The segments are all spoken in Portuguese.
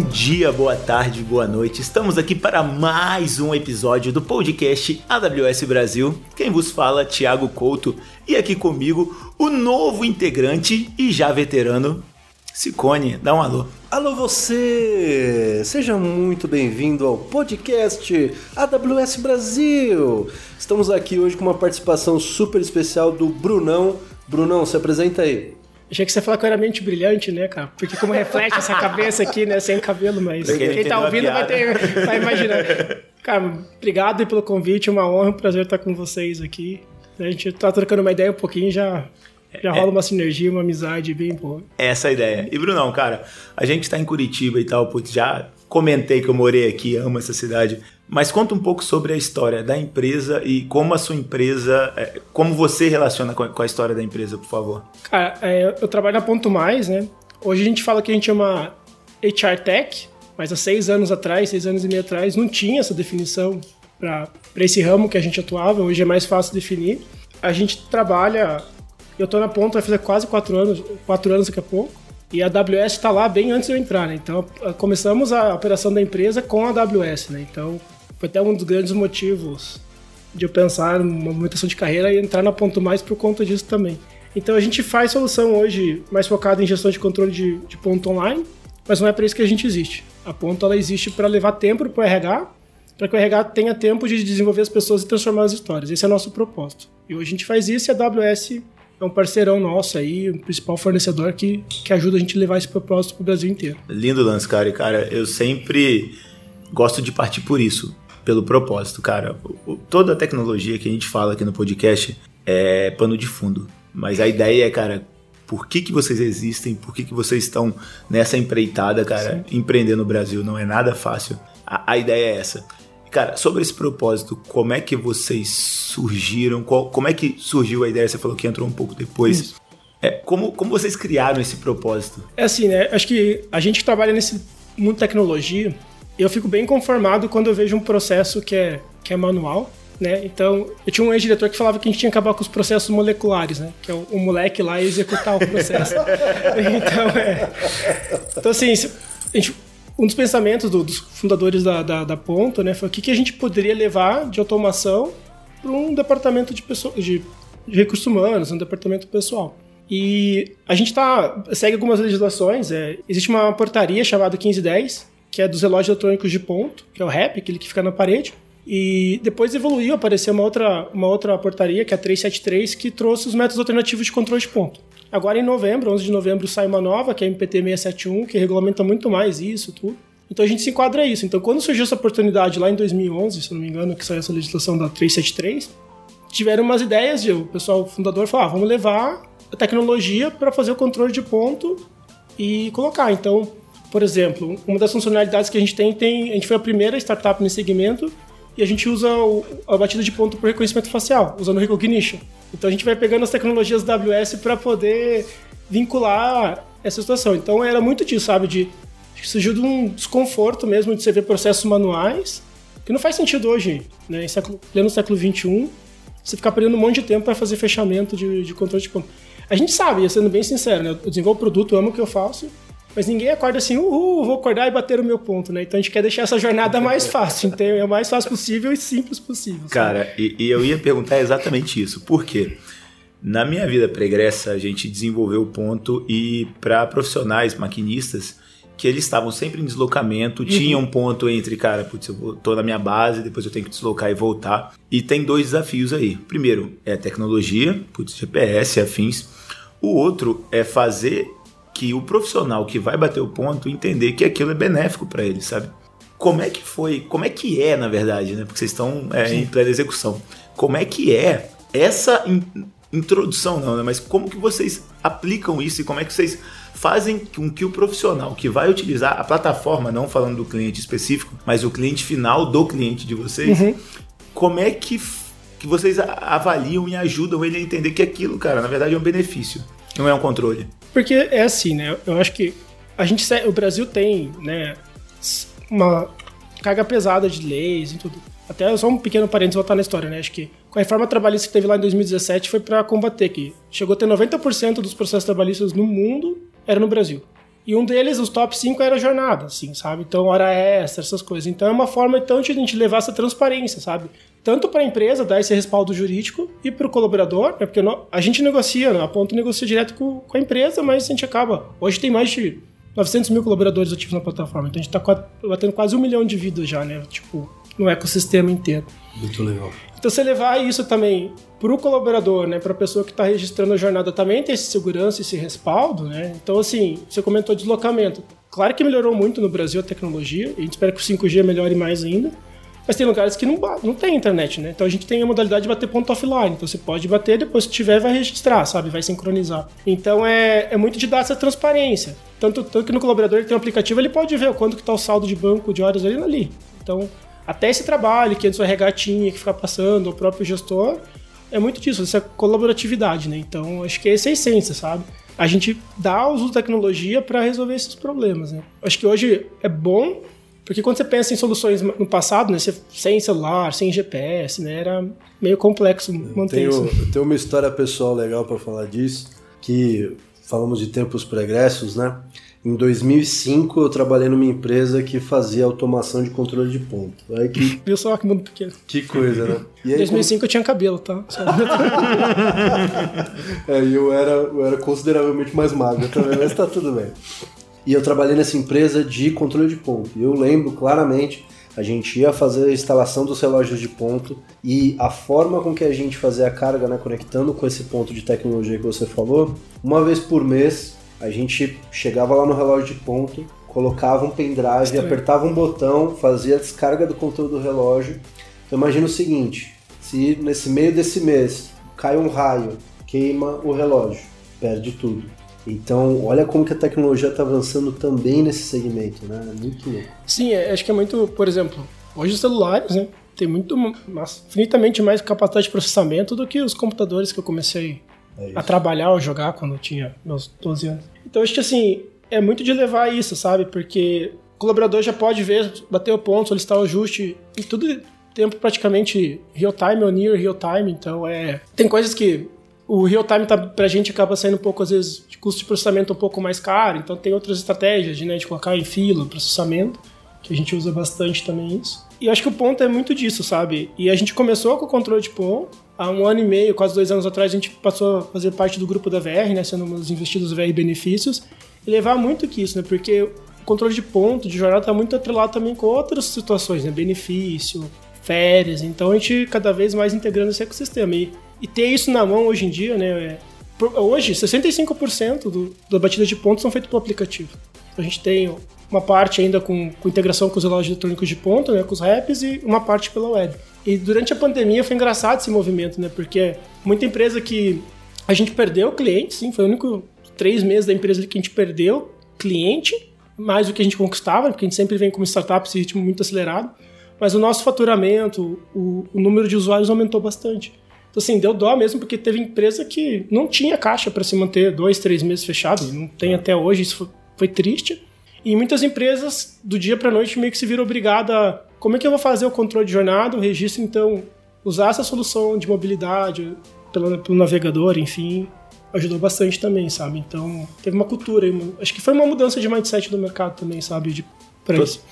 Bom dia, boa tarde, boa noite. Estamos aqui para mais um episódio do podcast AWS Brasil. Quem vos fala, Thiago Couto, e aqui comigo o novo integrante e já veterano, Sicone. Dá um alô. Alô você! Seja muito bem-vindo ao podcast AWS Brasil. Estamos aqui hoje com uma participação super especial do Brunão. Brunão, se apresenta aí. Achei que você falou que eu era mente brilhante, né, cara? Porque como reflete essa cabeça aqui, né, sem cabelo, mas quem, quem tá ouvindo vai, ter, vai imaginar. Cara, obrigado pelo convite, uma honra, um prazer estar com vocês aqui. A gente tá trocando uma ideia um pouquinho, já, já rola uma sinergia, uma amizade bem boa. Essa é a ideia. E Brunão, cara, a gente tá em Curitiba e tal, putz, já comentei que eu morei aqui, amo essa cidade. Mas conta um pouco sobre a história da empresa e como a sua empresa, é, como você relaciona com a história da empresa, por favor. Cara, é, eu trabalho na Ponto Mais, né? Hoje a gente fala que a gente é uma HR Tech, mas há seis anos atrás, seis anos e meio atrás, não tinha essa definição para esse ramo que a gente atuava. Hoje é mais fácil definir. A gente trabalha, eu estou na Ponto, vai fazer quase quatro anos, quatro anos daqui a pouco. E a AWS está lá bem antes de eu entrar, né? Então começamos a operação da empresa com a AWS, né? Então foi até um dos grandes motivos de eu pensar numa movimentação de carreira e entrar na Ponto Mais por conta disso também. Então a gente faz solução hoje mais focada em gestão de controle de, de ponto online, mas não é para isso que a gente existe. A ponto ela existe para levar tempo para o RH, para que o RH tenha tempo de desenvolver as pessoas e transformar as histórias. Esse é o nosso propósito. E hoje a gente faz isso e a AWS é um parceirão nosso aí, o principal fornecedor que, que ajuda a gente a levar esse propósito para o Brasil inteiro. Lindo lance, cara. Cara, eu sempre gosto de partir por isso pelo propósito, cara. Toda a tecnologia que a gente fala aqui no podcast é pano de fundo. Mas a ideia é, cara, por que, que vocês existem, por que, que vocês estão nessa empreitada, cara, Sim. empreender no Brasil não é nada fácil. A, a, ideia é essa. Cara, sobre esse propósito, como é que vocês surgiram? Qual, como é que surgiu a ideia? Você falou que entrou um pouco depois. É, como, como vocês criaram esse propósito? É assim, né? Acho que a gente que trabalha nesse mundo de tecnologia, eu fico bem conformado quando eu vejo um processo que é, que é manual, né? Então, eu tinha um ex-diretor que falava que a gente tinha que acabar com os processos moleculares, né? Que é o, o moleque lá executar o processo. então, é... Então, assim, gente, um dos pensamentos do, dos fundadores da, da, da, Ponto, né? Foi o que, que a gente poderia levar de automação para um departamento de, pessoa, de, de recursos humanos, um departamento pessoal. E a gente tá, segue algumas legislações. É, existe uma portaria chamada 1510, que é dos relógios eletrônicos de ponto, que é o REP, aquele que fica na parede. E depois evoluiu, apareceu uma outra, uma outra portaria, que é a 373, que trouxe os métodos alternativos de controle de ponto. Agora, em novembro, 11 de novembro, sai uma nova, que é a MPT 671, que regulamenta muito mais isso, tudo. Então a gente se enquadra isso. Então, quando surgiu essa oportunidade lá em 2011, se não me engano, que saiu essa legislação da 373, tiveram umas ideias de o pessoal o fundador falou: ah, vamos levar a tecnologia para fazer o controle de ponto e colocar. Então, por exemplo, uma das funcionalidades que a gente tem, tem a gente foi a primeira startup nesse segmento e a gente usa o, a batida de ponto por reconhecimento facial, usando o Recognition. Então a gente vai pegando as tecnologias AWS para poder vincular essa situação. Então era muito disso, sabe? De surgiu de um desconforto mesmo de você ver processos manuais, que não faz sentido hoje, né? Em século, pleno século XXI, você ficar perdendo um monte de tempo para fazer fechamento de, de controle de ponto. A gente sabe, sendo bem sincero, né? Eu desenvolvo produto, amo o que eu faço, mas ninguém acorda assim, uhul, vou acordar e bater o meu ponto, né? Então a gente quer deixar essa jornada mais fácil, então é o mais fácil possível e simples possível. Sabe? Cara, e, e, eu ia perguntar exatamente isso. Por quê? Na minha vida pregressa, a gente desenvolveu o ponto e para profissionais, maquinistas, que eles estavam sempre em deslocamento, uhum. tinha um ponto entre, cara, putz, eu tô na minha base, depois eu tenho que deslocar e voltar. E tem dois desafios aí. Primeiro é a tecnologia, putz, GPS, afins. O outro é fazer que o profissional que vai bater o ponto entender que aquilo é benéfico para ele, sabe? Como é que foi, como é que é, na verdade, né? Porque vocês estão é, em plena execução. Como é que é essa in, introdução, não, né? Mas como que vocês aplicam isso e como é que vocês fazem com que o profissional que vai utilizar a plataforma, não falando do cliente específico, mas o cliente final do cliente de vocês, uhum. como é que, que vocês avaliam e ajudam ele a entender que aquilo, cara, na verdade é um benefício, não é um controle? Porque é assim, né? Eu acho que a gente, o Brasil tem, né, uma carga pesada de leis e tudo. Até só um pequeno parênteses voltar na história, né? Acho que com a reforma trabalhista que teve lá em 2017 foi para combater que chegou a ter 90% dos processos trabalhistas no mundo era no Brasil. E um deles, os top 5, era jornada, assim, sabe? Então, hora extra, essas coisas. Então, é uma forma, então, de a gente levar essa transparência, sabe? Tanto para a empresa dar esse respaldo jurídico e para o colaborador, né? porque a gente negocia, né? a ponto negocia direto com, com a empresa, mas a gente acaba. Hoje tem mais de 900 mil colaboradores ativos na plataforma, então a gente está batendo quase um milhão de vidas já, né? Tipo, no ecossistema inteiro. Muito legal. Então, você levar isso também para o colaborador, né, para a pessoa que está registrando a jornada também ter essa segurança, esse respaldo, né? Então, assim, você comentou deslocamento. Claro que melhorou muito no Brasil a tecnologia, a gente espera que o 5G melhore mais ainda. Mas tem lugares que não, não tem internet, né? Então a gente tem a modalidade de bater ponto offline. Então você pode bater, depois que tiver, vai registrar, sabe? Vai sincronizar. Então é, é muito de dar essa transparência. Tanto, tanto que no colaborador ele tem um aplicativo, ele pode ver o quanto que está o saldo de banco de horas ali. Então, até esse trabalho que antes o RH tinha que ficar passando, o próprio gestor, é muito disso, essa colaboratividade, né? Então, acho que essa é a essência, sabe? A gente dá uso da tecnologia para resolver esses problemas, né? Acho que hoje é bom, porque quando você pensa em soluções no passado, né, você, sem celular, sem GPS, né, era meio complexo manter tenho, isso. Eu tenho uma história pessoal legal para falar disso, que falamos de tempos pregressos, né? Em 2005 eu trabalhei numa empresa que fazia automação de controle de ponto. Aí que... Viu só que mundo pequeno. Que coisa, né? Em 2005 como... eu tinha cabelo, tá? é, e eu era, eu era consideravelmente mais magro também, mas tá tudo bem. E eu trabalhei nessa empresa de controle de ponto. E eu lembro claramente, a gente ia fazer a instalação dos relógios de ponto e a forma com que a gente fazia a carga, né, conectando com esse ponto de tecnologia que você falou, uma vez por mês a gente chegava lá no relógio de ponto, colocava um pendrive, Estranho. apertava um botão, fazia a descarga do conteúdo do relógio. Então imagina o seguinte, se nesse meio desse mês cai um raio, queima o relógio, perde tudo. Então, olha como que a tecnologia está avançando também nesse segmento, né? É muito louco. Sim, é, acho que é muito, por exemplo, hoje os celulares, né? Tem muito, infinitamente mais capacidade de processamento do que os computadores que eu comecei é a trabalhar ou jogar quando eu tinha meus 12 anos. Então acho que assim, é muito de levar isso, sabe? Porque o colaborador já pode ver, bater o ponto, solicitar o ajuste e tudo tempo praticamente real time ou near real time, então é tem coisas que o real time tá, pra gente acaba saindo um pouco às vezes de custo de processamento um pouco mais caro, então tem outras estratégias de, né, de colocar em fila processamento, que a gente usa bastante também isso. E acho que o ponto é muito disso, sabe? E a gente começou com o controle de ponto, há um ano e meio, quase dois anos atrás, a gente passou a fazer parte do grupo da VR, né, sendo um dos investidos VR Benefícios, e levar muito que isso, né, porque o controle de ponto, de jornada, está muito atrelado também com outras situações, né, benefício, férias, então a gente cada vez mais integrando esse ecossistema. E, e ter isso na mão hoje em dia, né, é, hoje 65% do, da batida de pontos são feitos pelo aplicativo. Então, a gente tem uma parte ainda com, com integração com os relógios eletrônicos de ponta, né, com os RAPs, e uma parte pela web. E durante a pandemia foi engraçado esse movimento, né? Porque muita empresa que a gente perdeu cliente, sim, foi o único três meses da empresa que a gente perdeu cliente, mais do que a gente conquistava, porque a gente sempre vem como startup esse ritmo muito acelerado. Mas o nosso faturamento, o, o número de usuários aumentou bastante. Então, assim, deu dó mesmo, porque teve empresa que não tinha caixa para se manter dois, três meses fechado, não tem até hoje, isso foi, foi triste. E muitas empresas, do dia para noite, meio que se viram obrigadas a como é que eu vou fazer o controle de jornada, o registro, então, usar essa solução de mobilidade pelo, pelo navegador, enfim, ajudou bastante também, sabe? Então, teve uma cultura, acho que foi uma mudança de mindset do mercado também, sabe? De,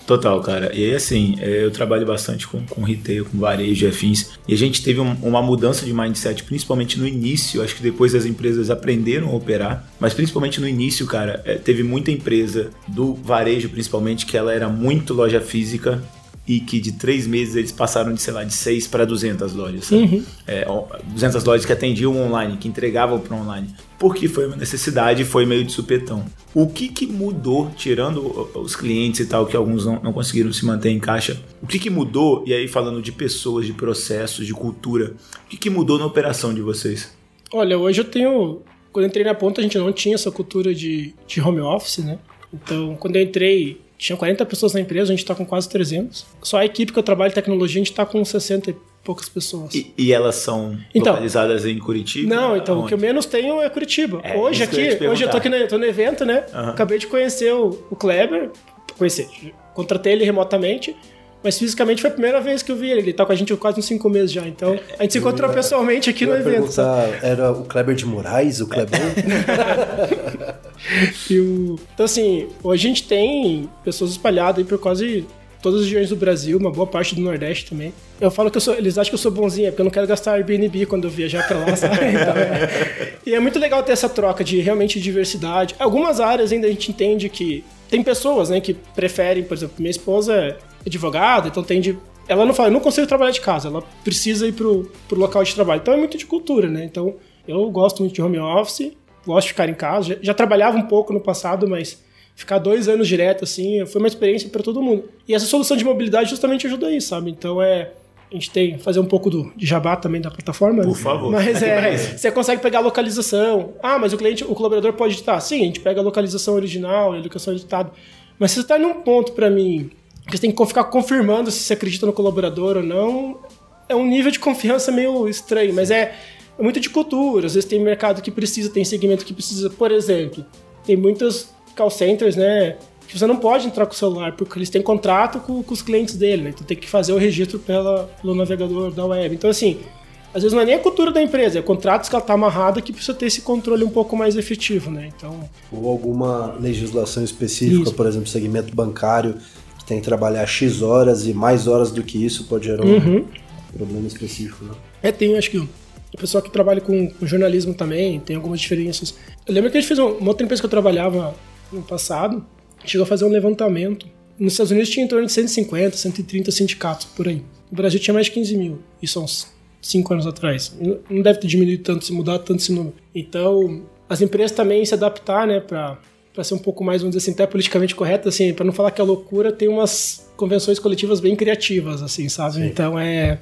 Total, cara. E aí, assim, é, eu trabalho bastante com, com retail, com varejo e afins. E a gente teve um, uma mudança de mindset, principalmente no início. Acho que depois as empresas aprenderam a operar. Mas principalmente no início, cara, é, teve muita empresa do varejo, principalmente, que ela era muito loja física e que de três meses eles passaram de, sei lá, de 6 para 200 lojas. Uhum. É, 200 lojas que atendiam online, que entregavam para online. Porque foi uma necessidade foi meio de supetão. O que, que mudou, tirando os clientes e tal, que alguns não, não conseguiram se manter em caixa, o que, que mudou, e aí falando de pessoas, de processos, de cultura, o que, que mudou na operação de vocês? Olha, hoje eu tenho. Quando eu entrei na ponta, a gente não tinha essa cultura de, de home office, né? Então, quando eu entrei, tinha 40 pessoas na empresa, a gente está com quase 300. Só a equipe que eu trabalho em tecnologia, a gente está com 60 e poucas pessoas. E, e elas são então, localizadas em Curitiba? Não, então Aonde? o que eu menos tenho é Curitiba. É, hoje aqui, eu hoje eu tô aqui no, tô no evento, né? Uhum. Acabei de conhecer o, o Kleber, conhecer, contratei ele remotamente. Mas fisicamente foi a primeira vez que eu vi ele. Ele tá com a gente há quase uns cinco meses já. Então, a gente se encontrou pessoalmente aqui no evento. Era o Kleber de Moraes, o Kleber? o... Então, assim, hoje a gente tem pessoas espalhadas aí por quase todas as regiões do Brasil, uma boa parte do Nordeste também. Eu falo que eu sou, eles acham que eu sou bonzinho, é porque eu não quero gastar Airbnb quando eu viajar pra lá, sabe? Então, é. E é muito legal ter essa troca de realmente diversidade. Algumas áreas ainda a gente entende que tem pessoas, né, que preferem, por exemplo, minha esposa advogada, então tem de ela não fala, eu não consigo trabalhar de casa, ela precisa ir pro, pro local de trabalho. Então é muito de cultura, né? Então eu gosto muito de home office, gosto de ficar em casa. Já, já trabalhava um pouco no passado, mas ficar dois anos direto, assim, foi uma experiência para todo mundo. E essa solução de mobilidade justamente ajuda isso, sabe? Então é. A gente tem fazer um pouco do, de jabá também da plataforma. Por favor. Mas é, você consegue pegar a localização. Ah, mas o cliente, o colaborador pode editar. Sim, a gente pega a localização original, a locação editada. Mas se você está num ponto para mim que você tem que ficar confirmando se você acredita no colaborador ou não, é um nível de confiança meio estranho, mas é, é muito de cultura. Às vezes tem mercado que precisa, tem segmento que precisa. Por exemplo, tem muitas call centers, né? Que você não pode entrar com o celular, porque eles têm contrato com, com os clientes dele, né? Então tem que fazer o registro pela, pelo navegador da web. Então, assim, às vezes não é nem a cultura da empresa, é contratos que ela está amarrada que precisa ter esse controle um pouco mais efetivo, né? Então... Ou alguma legislação específica, isso. por exemplo, segmento bancário, tem que trabalhar X horas e mais horas do que isso pode gerar um uhum. problema específico, né? É, tem, acho que o pessoal que trabalha com, com, jornalismo também tem algumas diferenças. Eu lembro que a gente fez uma, uma outra empresa que eu trabalhava no passado, chegou a fazer um levantamento. Nos Estados Unidos tinha em torno de 150, 130 sindicatos por aí. No Brasil tinha mais de 15 mil. Isso há uns 5 anos atrás. Não deve ter diminuído tanto, se mudar tanto esse número. Então, as empresas também se adaptar, né, para para ser um pouco mais, vamos dizer assim, até politicamente correto, assim, para não falar que é loucura, tem umas convenções coletivas bem criativas, assim, sabe? Sim. Então é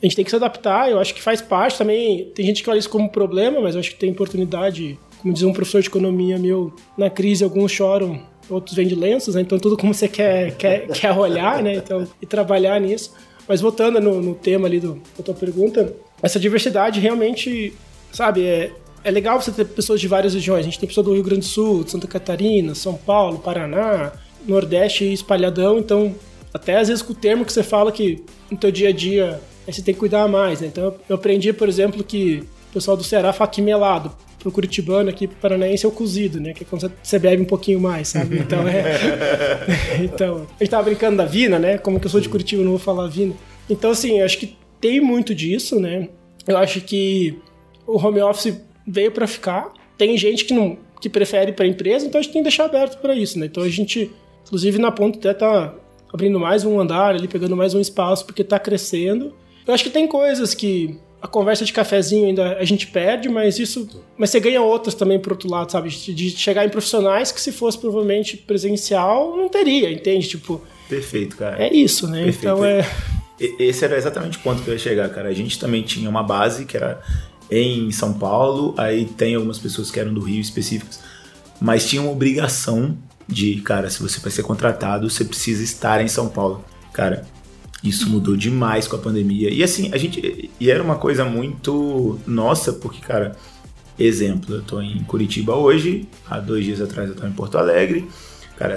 a gente tem que se adaptar, eu acho que faz parte também. Tem gente que olha isso como problema, mas eu acho que tem oportunidade como diz um professor de economia meu, na crise alguns choram, outros vendem lenços, né? Então tudo como você quer, quer, quer olhar, né? Então, e trabalhar nisso. Mas voltando no, no tema ali do, da tua pergunta, essa diversidade realmente, sabe, é, é legal você ter pessoas de várias regiões. A gente tem pessoas do Rio Grande do Sul, de Santa Catarina, São Paulo, Paraná, Nordeste espalhadão. Então, até às vezes com o termo que você fala que no teu dia a dia você tem que cuidar mais, né? Então, eu aprendi, por exemplo, que o pessoal do Ceará fala que melado pro curitibano aqui, pro paranaense é o cozido, né? Que é quando você bebe um pouquinho mais, sabe? Então é. então, a gente tava brincando da Vina, né? Como que eu sou de Curitiba, eu não vou falar Vina. Então, assim, eu acho que tem muito disso, né? Eu acho que o home office veio para ficar. Tem gente que não que prefere para empresa, então a gente tem que deixar aberto para isso, né? Então a gente, inclusive na ponta até tá abrindo mais um andar ali, pegando mais um espaço porque tá crescendo. Eu acho que tem coisas que a conversa de cafezinho ainda a gente perde, mas isso. Mas você ganha outras também por outro lado, sabe? De chegar em profissionais que se fosse provavelmente presencial, não teria, entende? Tipo. Perfeito, cara. É isso, né? Perfeito. Então é. Esse era exatamente o ponto que eu ia chegar, cara. A gente também tinha uma base que era em São Paulo, aí tem algumas pessoas que eram do Rio específicas, mas tinha uma obrigação de, cara, se você vai ser contratado, você precisa estar em São Paulo. Cara, isso mudou demais com a pandemia. E assim, a gente. E era uma coisa muito nossa, porque, cara, exemplo, eu tô em Curitiba hoje, há dois dias atrás eu tô em Porto Alegre. Cara,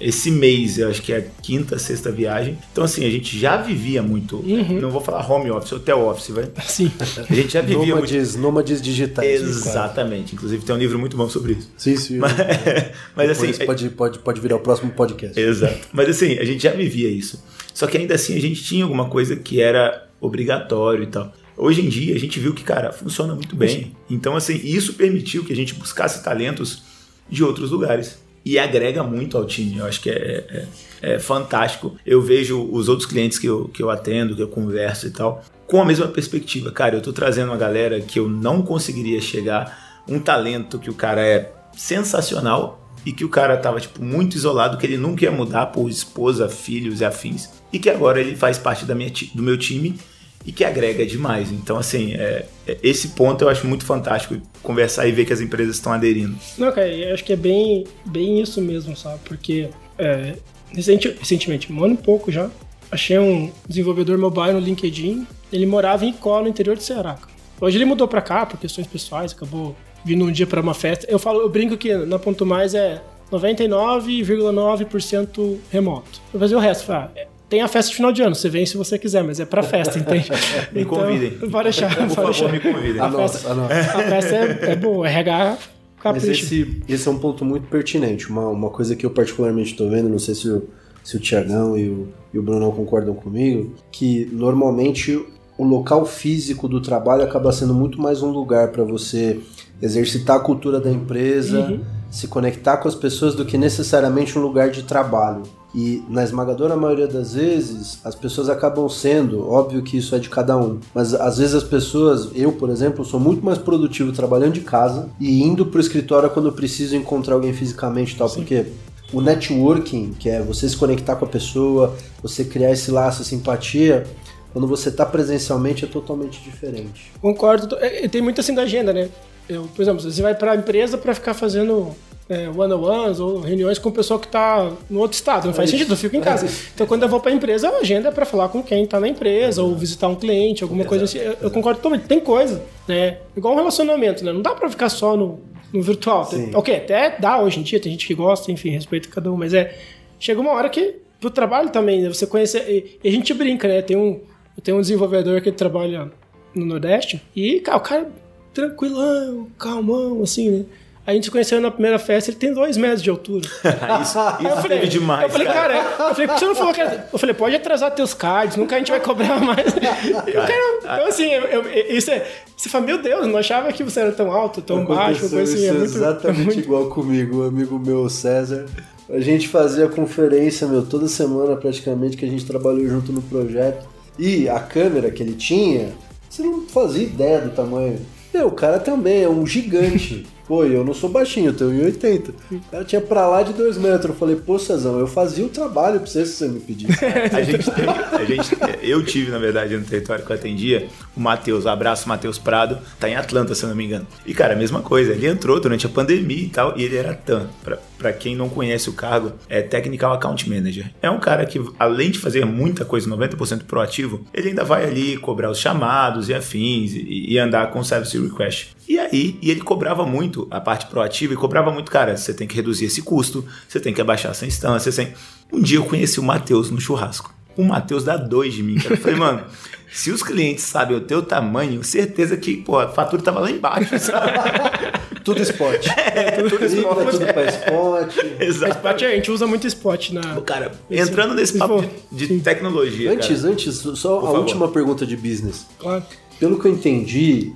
esse mês eu acho que é a quinta, sexta viagem. Então, assim, a gente já vivia muito. Uhum. Não vou falar home office, hotel office, vai? Sim. A gente já vivia nômades, muito. Nômades digitais. Exatamente. Inclusive, tem um livro muito bom sobre isso. Sim, sim. Mas, mas assim. Pode, pode, pode virar o próximo podcast. Exato. Mas, assim, a gente já vivia isso. Só que ainda assim a gente tinha alguma coisa que era obrigatório e tal. Hoje em dia a gente viu que, cara, funciona muito bem. Então, assim, isso permitiu que a gente buscasse talentos de outros lugares. E agrega muito ao time. Eu acho que é, é, é fantástico. Eu vejo os outros clientes que eu, que eu atendo, que eu converso e tal, com a mesma perspectiva. Cara, eu tô trazendo uma galera que eu não conseguiria chegar, um talento que o cara é sensacional e que o cara tava tipo muito isolado, que ele nunca ia mudar por esposa, filhos e afins e que agora ele faz parte da minha, do meu time e que agrega demais. Então, assim, é, é, esse ponto eu acho muito fantástico conversar e ver que as empresas estão aderindo. Não, cara, eu acho que é bem, bem isso mesmo, sabe? Porque é, recenti, recentemente, um ano e pouco já, achei um desenvolvedor mobile no LinkedIn. Ele morava em Icó, no interior de Ceará. Hoje ele mudou para cá por questões pessoais, acabou vindo um dia para uma festa. Eu falo, eu brinco que na Ponto Mais é 99,9% remoto. Eu fazer o resto, ah, tem a festa de final de ano, você vem se você quiser, mas é pra festa, entende? me então, convidem. Pode deixar, Por pode favor, deixar. me convidem. A festa, a festa é, é boa, RH Mas esse, esse é um ponto muito pertinente. Uma, uma coisa que eu particularmente estou vendo, não sei se o, se o Tiagão e o, e o Brunão concordam comigo, que normalmente o local físico do trabalho acaba sendo muito mais um lugar para você exercitar a cultura da empresa, uhum. Se conectar com as pessoas, do que necessariamente um lugar de trabalho. E na esmagadora maioria das vezes, as pessoas acabam sendo, óbvio que isso é de cada um, mas às vezes as pessoas, eu por exemplo, sou muito mais produtivo trabalhando de casa e indo pro escritório quando eu preciso encontrar alguém fisicamente e tal, Sim. porque o networking, que é você se conectar com a pessoa, você criar esse laço, simpatia, quando você está presencialmente é totalmente diferente. Concordo, tem muito assim da agenda, né? Eu, por exemplo, você vai para a empresa para ficar fazendo é, one-on-ones ou reuniões com o pessoal que está no outro estado. Não faz é sentido, eu fico em casa. Então, quando eu vou para a empresa, a agenda é para falar com quem está na empresa ou visitar um cliente, alguma coisa assim. Eu, eu concordo totalmente. Tem coisa, né? Igual um relacionamento, né? Não dá para ficar só no, no virtual. Ok, até dá hoje em dia, tem gente que gosta, enfim, respeita cada um, mas é. Chega uma hora que pro trabalho também, né? Você conhece. E, e a gente brinca, né? Tem um, tem um desenvolvedor que trabalha no Nordeste e, cara, o cara tranquilão, calmão, assim, né? A gente se conheceu na primeira festa, ele tem dois metros de altura. isso isso eu falei, demais. Eu falei, cara, cara eu falei, por que você não falou que era... Eu falei, pode atrasar teus cards, nunca a gente vai cobrar mais. Cara, então, assim, eu, eu, isso é. Você fala, meu Deus, não achava que você era tão alto, tão baixo, coisa assim. Isso é muito, exatamente é muito... igual comigo, o amigo meu, César. A gente fazia conferência, meu, toda semana praticamente que a gente trabalhou junto no projeto. E a câmera que ele tinha, você não fazia ideia do tamanho. Meu, o cara também é um gigante. Pô, eu não sou baixinho, eu tenho 1,80. O cara tinha pra lá de 2 metros. Eu falei, pô, Cezão, eu fazia o trabalho pra você se você me pedisse. a gente a gente, eu tive, na verdade, no território que eu atendia, o Matheus, abraço Matheus Prado, tá em Atlanta, se eu não me engano. E, cara, a mesma coisa, ele entrou durante a pandemia e tal, e ele era TAM. Pra, pra quem não conhece o cargo, é Technical Account Manager. É um cara que, além de fazer muita coisa, 90% proativo, ele ainda vai ali cobrar os chamados e afins e, e andar com service request. E aí, e ele cobrava muito a parte proativa e cobrava muito, cara, você tem que reduzir esse custo, você tem que abaixar essa instância. Você... Um dia eu conheci o Matheus no churrasco. O Matheus dá dois de mim, cara. Eu falei, mano, se os clientes sabem o teu tamanho, certeza que, pô, a fatura tava lá embaixo, sabe? tudo spot. É, tudo spot. tudo pra spot. Exato. Spot, a gente usa muito spot na. Cara, entrando nesse papo de, de tecnologia. Antes, cara. antes, só Por a favor. última pergunta de business. Claro. Pelo que eu entendi,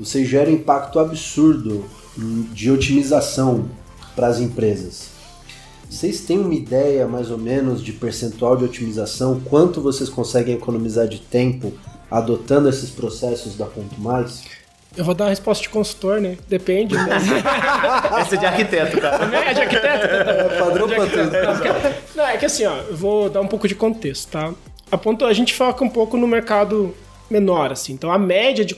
você gera impacto absurdo de otimização para as empresas. Vocês têm uma ideia mais ou menos de percentual de otimização? Quanto vocês conseguem economizar de tempo adotando esses processos da Ponto Mais? Eu vou dar uma resposta de consultor, né? Depende. Né? Essa é de arquiteto, cara. é de arquiteto? É padrão de pra tudo. Não, é que assim, ó, eu vou dar um pouco de contexto, tá? A ponto, a gente foca um pouco no mercado menor, assim. Então, a média de,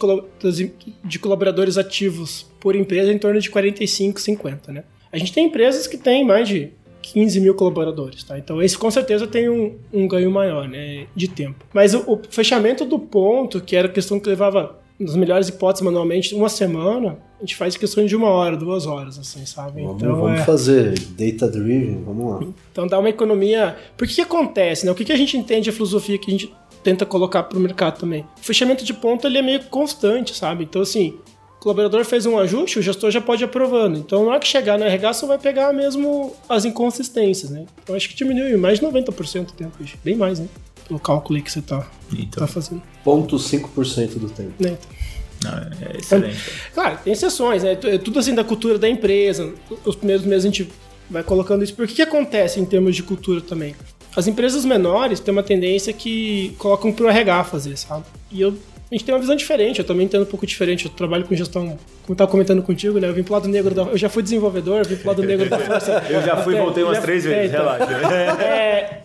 de colaboradores ativos por empresa é em torno de 45, 50, né? A gente tem empresas que têm mais de 15 mil colaboradores, tá? Então, esse com certeza tem um, um ganho maior, né? De tempo. Mas o, o, fechamento do ponto, que era a questão que levava, nas melhores hipóteses, manualmente, uma semana, a gente faz questão de uma hora, duas horas, assim, sabe? Vamos, então, vamos é... fazer data driven, vamos lá. Então, dá uma economia. Por que, que acontece, né? O que, que a gente entende a filosofia que a gente tenta colocar para o mercado também. O fechamento de ponto ele é meio constante, sabe? Então, assim, o colaborador fez um ajuste, o gestor já pode ir aprovando. Então, na hora que chegar no RH, você vai pegar mesmo as inconsistências, né? Então, acho que diminui mais de 90% do tempo, bem mais, né? Pelo cálculo aí que você está Então, tá fazendo. Ponto 5% do tempo. Né? não, é excelente. Claro, tem exceções, né? É tudo assim da cultura da empresa. Os primeiros meses a gente vai colocando isso. Por que, que acontece em termos de cultura também? As empresas menores têm uma tendência que colocam pro RH fazer, sabe? E eu, a gente tem uma visão diferente, eu também entendo um pouco diferente. Eu trabalho com gestão, como eu tava comentando contigo, né? Eu vim pro lado negro da. Eu já fui desenvolvedor, eu vim pro lado negro da força. Eu já fui e voltei umas É, três vezes, é, então. relaxa. É,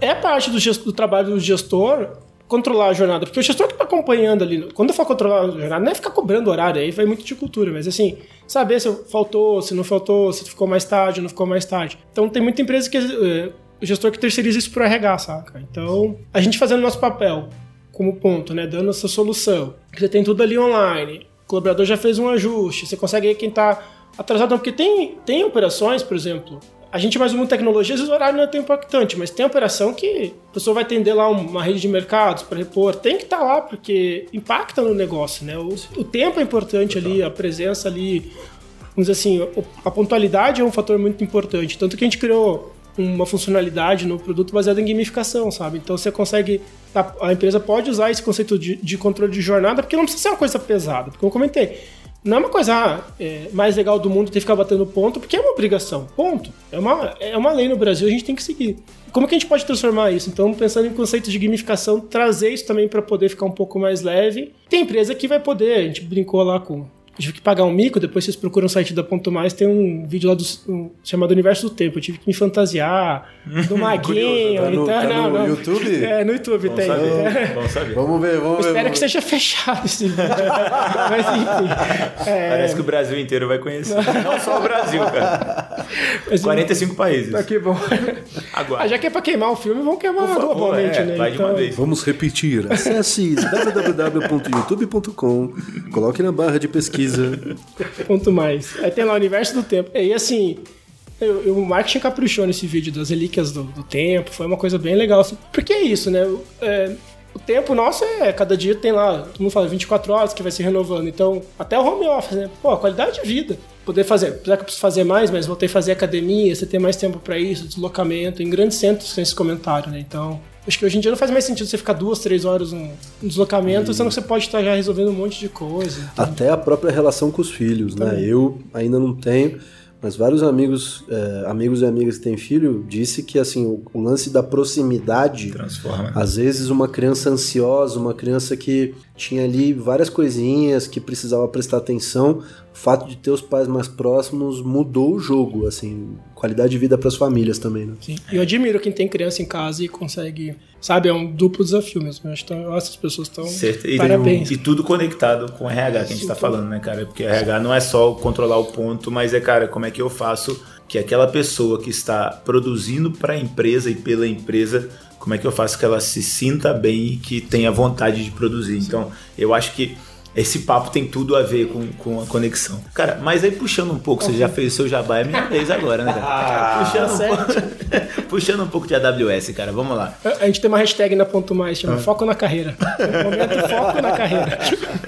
é parte do, gest- do trabalho do gestor controlar a jornada, porque o gestor que tá acompanhando ali, quando eu for controlar a jornada, não é ficar cobrando horário, aí vai muito de cultura, mas assim, saber se faltou, se não faltou, se ficou mais tarde, não ficou mais tarde. Então tem muita empresa que eh, o gestor que terceiriza isso pro RH, saca? Então, a gente fazendo nosso papel como ponto, né, dando essa solução, você tem tudo ali online, o colaborador já fez um ajuste, você consegue quem tá atrasado, não, porque tem, tem operações, por exemplo, a gente mais uma tecnologia, às vezes o horário não é tão impactante, mas tem operação que a pessoa vai atender lá uma rede de mercados para repor, tem que estar tá lá porque impacta no negócio, né? O, o tempo é importante Total. ali, a presença ali, vamos dizer assim, a pontualidade é um fator muito importante, tanto que a gente criou uma funcionalidade no produto baseada em gamificação, sabe? Então você consegue. A, a empresa pode usar esse conceito de, de, controle de jornada, porque não precisa ser uma coisa pesada. Porque eu comentei, não é uma coisa ah, é, mais legal do mundo ter que ficar batendo ponto, porque é uma obrigação. Ponto. É uma, é uma lei no Brasil, a gente tem que seguir. Como que a gente pode transformar isso? Então, pensando em conceitos de gamificação, trazer isso também para poder ficar um pouco mais leve. Tem empresa que vai poder, a gente brincou lá com tive que pagar um mico, depois vocês procuram o site da Ponto Mais, tem um vídeo lá do, um, chamado Universo do Tempo. Eu tive que me fantasiar do maguinho. tá no, então, tá não, no não. YouTube? É, no YouTube Vamos tem. Saber. Vamos saber. Vamos ver, vamos ver. Espero que seja fechado esse vídeo. Mas enfim. É... Parece que o Brasil inteiro vai conhecer. Não só o Brasil, cara. Mas, 45 países. Tá que bom. Agora. Ah, já que é pra queimar o filme, vamos queimar favor, globalmente, é, né? Vai então... de uma vez. Vamos repetir. Acesse www.youtube.com, coloque na barra de pesquisa Ponto mais. Aí tem lá o universo do tempo. E assim, eu, eu, o marketing caprichou nesse vídeo das relíquias do, do, tempo, foi uma coisa bem legal. Assim. Porque é isso, né? É, o tempo nosso é, cada dia tem lá, todo mundo fala 24 horas que vai se renovando. Então, até o home office, né? Pô, qualidade de vida. Poder fazer, apesar que eu preciso fazer mais, mas voltei a fazer academia, você ter mais tempo para isso, deslocamento. Em grandes centros tem esse comentário, né? Então, Acho que hoje em dia não faz mais sentido você ficar duas, três horas no deslocamento, hum. sendo que você pode estar já resolvendo um monte de coisa. Então. Até a própria relação com os filhos? Também. né? Eu ainda não tenho, mas vários amigos, é, amigos e amigas que têm filho, disse que assim o, o, lance da proximidade transforma. Às vezes uma criança ansiosa, uma criança que tinha ali várias coisinhas que precisava prestar atenção, o fato de ter os pais mais próximos mudou o jogo, assim, qualidade de vida para as famílias também, né? Sim. Eu admiro quem tem criança em casa e consegue, sabe, é um duplo desafio mesmo. Eu acho que essas pessoas estão parabéns. E, tudo conectado com o RH que a gente está falando, né, cara? Porque RH não é só controlar o ponto, mas é, cara, como é que eu faço que aquela pessoa que está produzindo para a empresa e pela empresa como é que eu faço que ela se sinta bem e que tenha vontade de produzir. Então, eu acho que esse papo tem tudo a ver com, com a conexão. Cara, mas aí puxando um pouco, você já fez o seu jabá, é minha vez agora, né, cara? Ah, puxando, um pouco, puxando um pouco de AWS, cara, vamos lá. A gente tem uma hashtag na Ponto Mais, chama ah. Foco na Carreira. momento Foco na Carreira.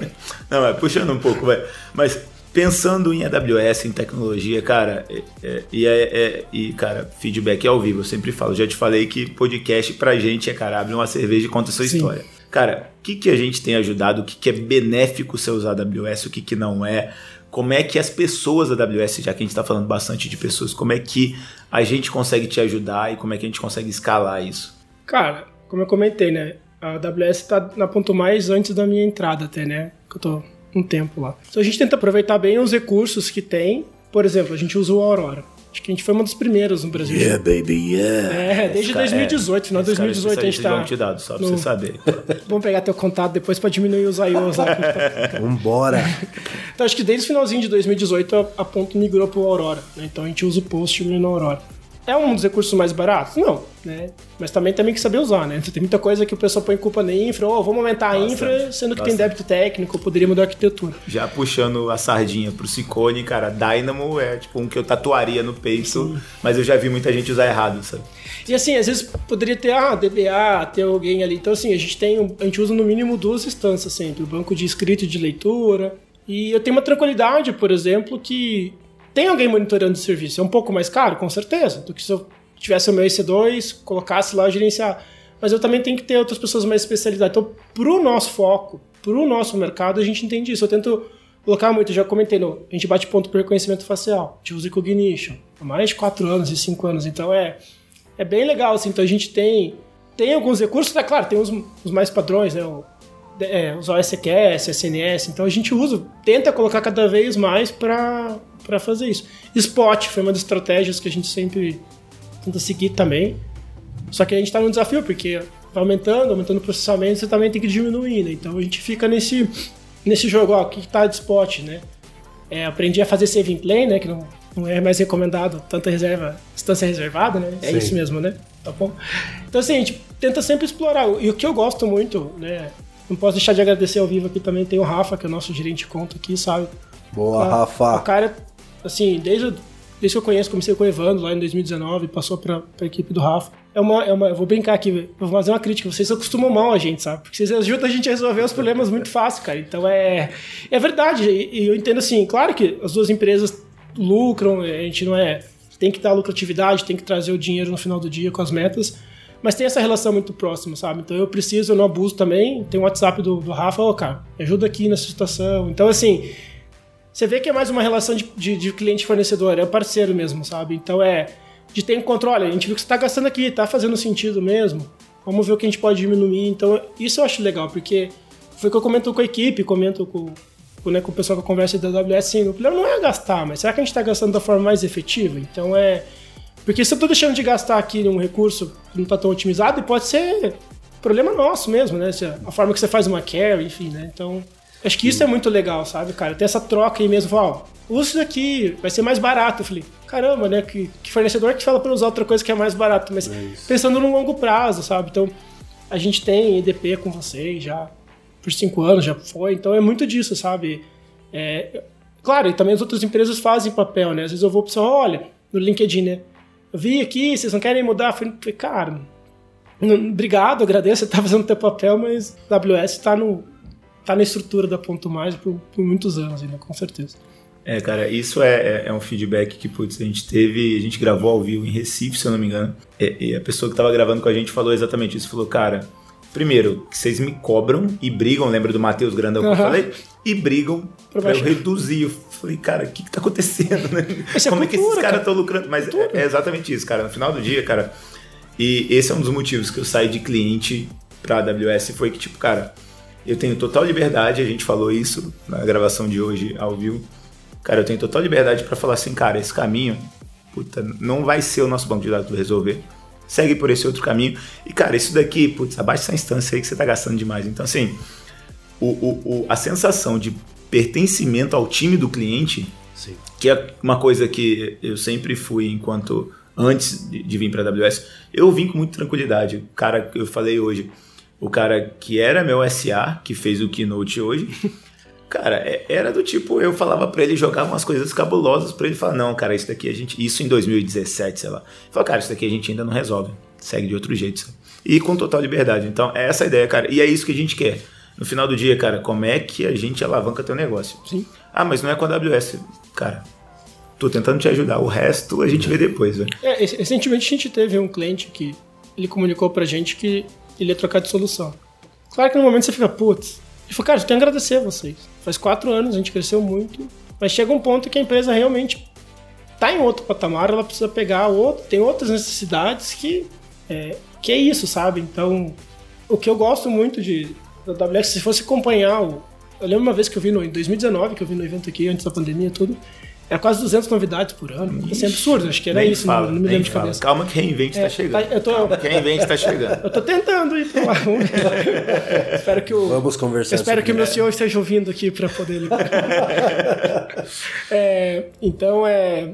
Não, é puxando um pouco, vai. Mas pensando em AWS, em tecnologia, cara, é, é, e, é, é, e, cara, feedback é ao vivo, eu sempre falo. Já te falei que podcast pra gente é, cara, abre uma cerveja e conta a sua Sim. história. Cara, o que, que a gente tem ajudado? O que, que é benéfico você usar a AWS? O que, que não é? Como é que as pessoas da AWS, já que a gente está falando bastante de pessoas, como é que a gente consegue te ajudar e como é que a gente consegue escalar isso? Cara, como eu comentei, né? A AWS está na ponto mais antes da minha entrada até, né? Que eu tô um tempo lá. Então a gente tenta aproveitar bem os recursos que tem. Por exemplo, a gente usa o Aurora. Acho que a gente foi uma das primeiras no Brasil. Yeah, baby, yeah. É, desde cara, 2018, final de 2018 a gente tá. te dado, só pra no... você saber. Vamos pegar teu contato depois pra diminuir os IOs lá. Tá... Vambora. então acho que desde o finalzinho de 2018 a, a ponto migrou pro Aurora. Né? Então a gente usa o post no Aurora. É um dos recursos mais baratos? Não, né? Mas também tem que saber usar, né? Tem muita coisa que o pessoal põe culpa na infra, ou oh, vamos aumentar a infra, sendo que bastante. tem débito técnico, poderia mudar a arquitetura. Já puxando a sardinha pro Ciccone, cara, Dynamo é tipo um que eu tatuaria no peito, Sim. mas eu já vi muita gente usar errado, sabe? E assim, às vezes poderia ter, ah, DBA, ter alguém ali. Então assim, a gente tem, a gente usa no mínimo duas instâncias sempre, o banco de escrita e de leitura. E eu tenho uma tranquilidade, por exemplo, que tem alguém monitorando o serviço. É um pouco mais caro, com certeza, do que se eu tivesse o meu EC2, colocasse lá gerenciar. Mas eu também tenho que ter outras pessoas mais especializadas. Então, para o nosso foco, para o nosso mercado, a gente entende isso. Eu tento colocar muito, já comentei, no, a gente bate ponto por reconhecimento facial, a gente usa Cognition, há mais de 4 anos e 5 anos. Então, é, é bem legal. Assim, então, a gente tem, tem alguns recursos, é claro, tem os, os mais padrões, né? O, é, os OSQS, SNS. Então, a gente usa, tenta colocar cada vez mais para para fazer isso. Spot foi uma das estratégias que a gente sempre tenta seguir também. Só que a gente está num desafio, porque vai aumentando, aumentando o processamento, você também tem que diminuir, né? Então a gente fica nesse, nesse jogo, ó, o que está de spot, né? É, aprendi a fazer save in play, né? Que não, não é mais recomendado tanta reserva, instância reservada, né? É Sim. isso mesmo, né? Tá bom? Então assim, a gente tenta sempre explorar. E o que eu gosto muito, né? Não posso deixar de agradecer ao vivo aqui também, tem o Rafa, que é o nosso gerente de conta aqui, sabe? Boa, Rafa. O cara assim, desde desde que eu conheço, comecei com o Evandro lá em 2019, passou para a equipe do Rafa. É uma, é uma, eu vou brincar aqui, vou fazer uma crítica. Vocês acostumam mal a gente, sabe? Porque vocês ajudam a gente a resolver os problemas muito fácil, cara. Então é, é verdade. E, e eu entendo assim, claro que as duas empresas lucram, a gente não é. Tem que dar lucratividade, tem que trazer o dinheiro no final do dia com as metas mas tem essa relação muito próxima, sabe? Então eu preciso, eu não abuso também. Tem o WhatsApp do, do Rafa, ô, oh, cara, ajuda aqui nessa situação. Então, assim, você vê que é mais uma relação de, de, de cliente-fornecedor, é parceiro mesmo, sabe? Então é de ter um controle. A gente viu que você está gastando aqui, tá fazendo sentido mesmo. Vamos ver o que a gente pode diminuir. Então, isso eu acho legal, porque foi o que eu comento com a equipe, comento com, né, com o pessoal que eu converso da AWS, assim, o problema não é gastar, mas será que a gente está gastando da forma mais efetiva? Então é porque se eu tô deixando de gastar aqui um recurso que não tá tão otimizado, pode ser problema nosso mesmo, né? A forma que você faz uma carry, enfim, né? Então, acho que isso é muito legal, sabe, cara? Ter essa troca aí mesmo, ó, usa isso aqui, vai ser mais barato. Eu falei, caramba, né? Que, que fornecedor que fala para usar outra coisa que é mais barato, mas é pensando no longo prazo, sabe? Então, a gente tem EDP com vocês já por cinco anos, já foi, então é muito disso, sabe? É, claro, e também as outras empresas fazem papel, né? Às vezes eu vou para olha, no LinkedIn, né? Vi aqui, vocês não querem mudar? Falei, cara, não, obrigado, agradeço, você tá fazendo o teu papel, mas AWS tá, no, tá na estrutura da Ponto Mais por, por muitos anos ainda, com certeza. É, cara, isso é, é, é, um feedback que putz, a gente teve, a gente gravou ao vivo em Recife, se eu não me engano, e, e a pessoa que estava gravando com a gente falou exatamente isso, falou, cara, primeiro, que vocês me cobram e brigam, lembra do Matheus Grandão que eu falei? E brigam pra, pra eu reduzir. Eu falei, cara, o que, que tá acontecendo, né? É Como é, cultura, é que esses caras estão lucrando? Mas é, é, exatamente isso, cara. No final do dia, cara, e esse é um dos motivos que eu saí de cliente pra AWS, foi que, tipo, cara, eu tenho total liberdade, a gente falou isso na gravação de hoje ao vivo. Cara, eu tenho total liberdade para falar assim, cara, esse caminho, puta, não vai ser o nosso banco de dados resolver segue por esse outro caminho. E, cara, isso daqui, putz, abaixa essa instância aí que você tá gastando demais. Então, assim, o, o, o, a sensação de pertencimento ao time do cliente, Sim. que é uma coisa que eu sempre fui enquanto antes de, de vir para a AWS, eu vim com muita tranquilidade. O cara que eu falei hoje, o cara que era meu SA, que fez o keynote hoje, Cara, é, era do tipo, eu falava para ele jogar umas coisas cabulosas para ele falar, não, cara, isso daqui a gente. Isso em 2017, sei lá. Fala, cara, isso daqui a gente ainda não resolve. Segue de outro jeito. Sabe? E com total liberdade. Então, é essa a ideia, cara. E é isso que a gente quer. No final do dia, cara, como é que a gente alavanca teu negócio? Sim. Ah, mas não é com a AWS. Cara, tô tentando te ajudar. O resto a gente vê depois, velho. É, recentemente a gente teve um cliente que ele comunicou pra gente que ele ia trocar de solução. Claro que no momento você fica, putz, ele falou, cara, eu tenho que agradecer a vocês. Faz quatro anos, a gente cresceu muito, mas chega um ponto que a empresa realmente está em outro patamar, ela precisa pegar outro, tem outras necessidades que é, que é isso, sabe? Então, o que eu gosto muito de da AWS, se fosse acompanhar o, eu lembro uma vez que eu vi no, em 2019, que eu vi no evento aqui, antes da pandemia tudo, é quase 200 novidades por ano. Isso é absurdo, acho que era nem isso, fala, não, me lembro de fala. cabeça. Calma que Reinvent está é, chegando. Tá, eu tô, Calma que Reinvent está chegando. eu tô tentando ir para lá. espero que o, Vamos conversar. espero que o meu senhor esteja ouvindo aqui para poder é, Então, é,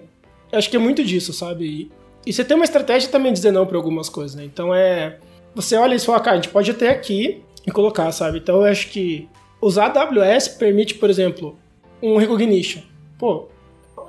acho que é muito disso, sabe? E, e você tem uma estratégia também de dizer não para algumas coisas, né? Então, é... Você olha e fala, cara, a gente pode até aqui e colocar, sabe? Então, eu acho que usar a AWS permite, por exemplo, um recognition. Pô,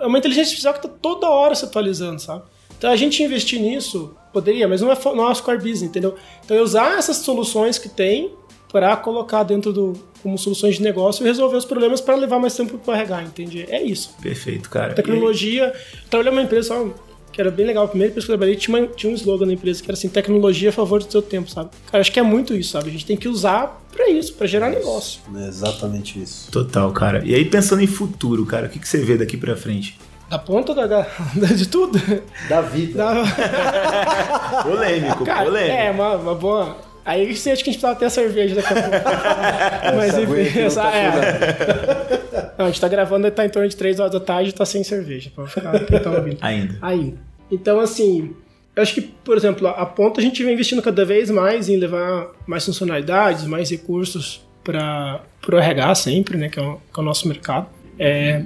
é uma inteligência artificial que está toda hora se atualizando, sabe? Então a gente investir nisso poderia, mas não é nosso core business, entendeu? Então é usar essas soluções que tem para colocar dentro do como soluções de negócio e resolver os problemas para levar mais tempo para carregar, entende? É isso. Perfeito, cara. Tecnologia. E... Trabalhei numa empresa só que era bem legal. A primeira empresa que eu trabalhei tinha, uma, tinha um slogan na empresa que era assim: tecnologia a favor do seu tempo, sabe? Cara, acho que é muito isso, sabe? A gente tem que usar para isso, para gerar negócio. É exatamente isso. Total, cara. E aí, pensando em futuro, cara, o que, que você vê daqui para frente? Da ponta da, da, de tudo? Da vida. Da... polêmico, Cara, polêmico. É, uma, uma boa. Aí acho que a gente precisava ter a cerveja daqui a pouco. Mas enfim, essa, tá é. Não, a gente tá gravando, tá em torno de 3 horas da tarde e tá sem cerveja. Pra ficar quem tá ouvindo. Ainda. Ainda. Então, assim, eu acho que, por exemplo, a ponta a gente vem investindo cada vez mais em levar mais funcionalidades, mais recursos para o RH sempre, né? Que é o, que é o nosso mercado. É,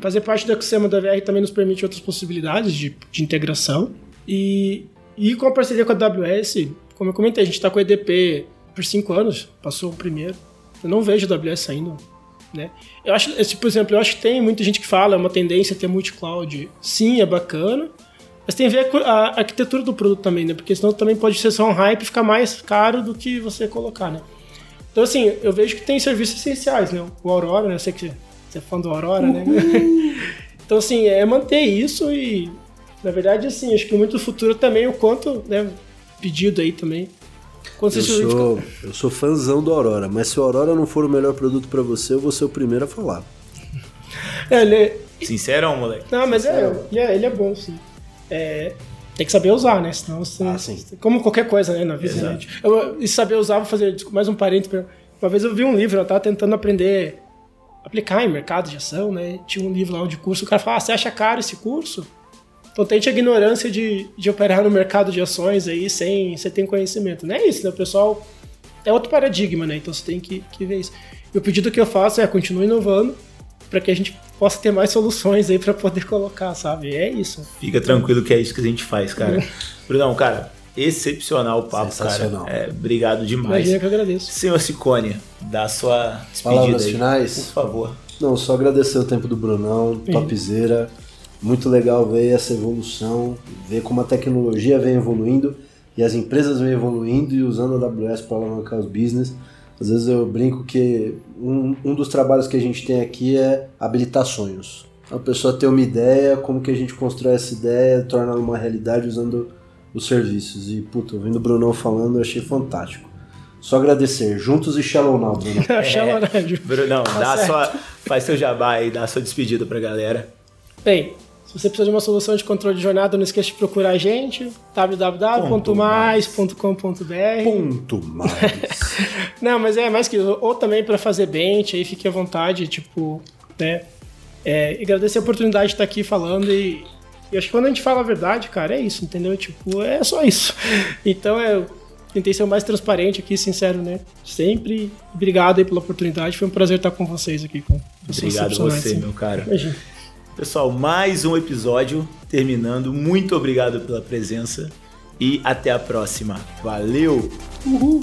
Fazer parte do ecossistema da VR também nos permite outras possibilidades de, de integração. E, e com a parceria com a AWS, como eu comentei, a gente está com o EDP por cinco anos, passou o primeiro. Eu não vejo a AWS saindo né? Eu acho, esse, por exemplo, eu acho que tem muita gente que fala, é uma tendência ter multi-cloud. Sim, é bacana, mas tem a ver com a arquitetura do produto também, né? Porque senão também pode ser só um hype e ficar mais caro do que você colocar, né? Então, assim, eu vejo que tem serviços essenciais, né? O Aurora, né? Eu sei que você é fã do Aurora, né? então, assim, é manter isso e, na verdade, assim, acho que muito futuro também o quanto, né? Pedido aí também. Quanto eu, sou, eu sou fãzão do Aurora, mas se o Aurora não for o melhor produto para você, eu vou ser o primeiro a falar. É, ele é... Sincerão, moleque. Não, mas é, ele é, ele é bom, sim. É, tem que saber usar, né? Senão você. Ah, como qualquer coisa, né, na vida. Né? Eu, e saber usar, vou fazer mais um parênteses. Uma vez eu vi um livro, eu tava tentando aprender aplicar em mercado de ação, né? Tinha um livro lá de curso, o cara falava, ah, você acha caro esse curso? Então tente a ignorância de, de operar no mercado de ações aí sem você ter conhecimento. Não é isso, né? O pessoal é outro paradigma, né? Então você tem que, que ver isso. E o pedido que eu faço é continue inovando para que a gente possa ter mais soluções aí para poder colocar, sabe? É isso. Fica tranquilo que é isso que a gente faz, cara. Brunão, cara, excepcional o papo, cara. É, obrigado demais. Imagina que eu agradeço. Senhor Sicone, dá sua despedida Palavras aí, finais. Por favor. Não, só agradecer o tempo do Brunão, topzera. Muito legal ver essa evolução, ver como a tecnologia vem evoluindo e as empresas vêm evoluindo e usando a AWS para alavancar os business. Às vezes eu brinco que um, um dos trabalhos que a gente tem aqui é habilitar sonhos. A pessoa ter uma ideia, como que a gente constrói essa ideia, torna uma realidade usando os serviços. E, puta, ouvindo o Brunão falando, eu achei fantástico. Só agradecer. Juntos e Shallow Now, Bruno. É, shallow Now. Brunão, tá dá sua, faz seu jabá aí, dá sua despedida pra galera. Bem, se você precisa de uma solução de controle de jornada, não esqueça de procurar a gente, www.mais.com.br. Ponto mais. não, mas é mais que ou também para fazer bench, aí fique à vontade, tipo, né? É, agradecer a oportunidade de estar aqui falando e, e acho que quando a gente fala a verdade, cara, é isso, entendeu? Tipo, é só isso. Então é tentei ser o mais transparente aqui, sincero, né? Sempre. Obrigado aí pela oportunidade. Foi um prazer estar com vocês aqui. Com Obrigado você, meu cara. Imagina. Pessoal, mais um episódio terminando. Muito obrigado pela presença e até a próxima. Valeu! Uhul.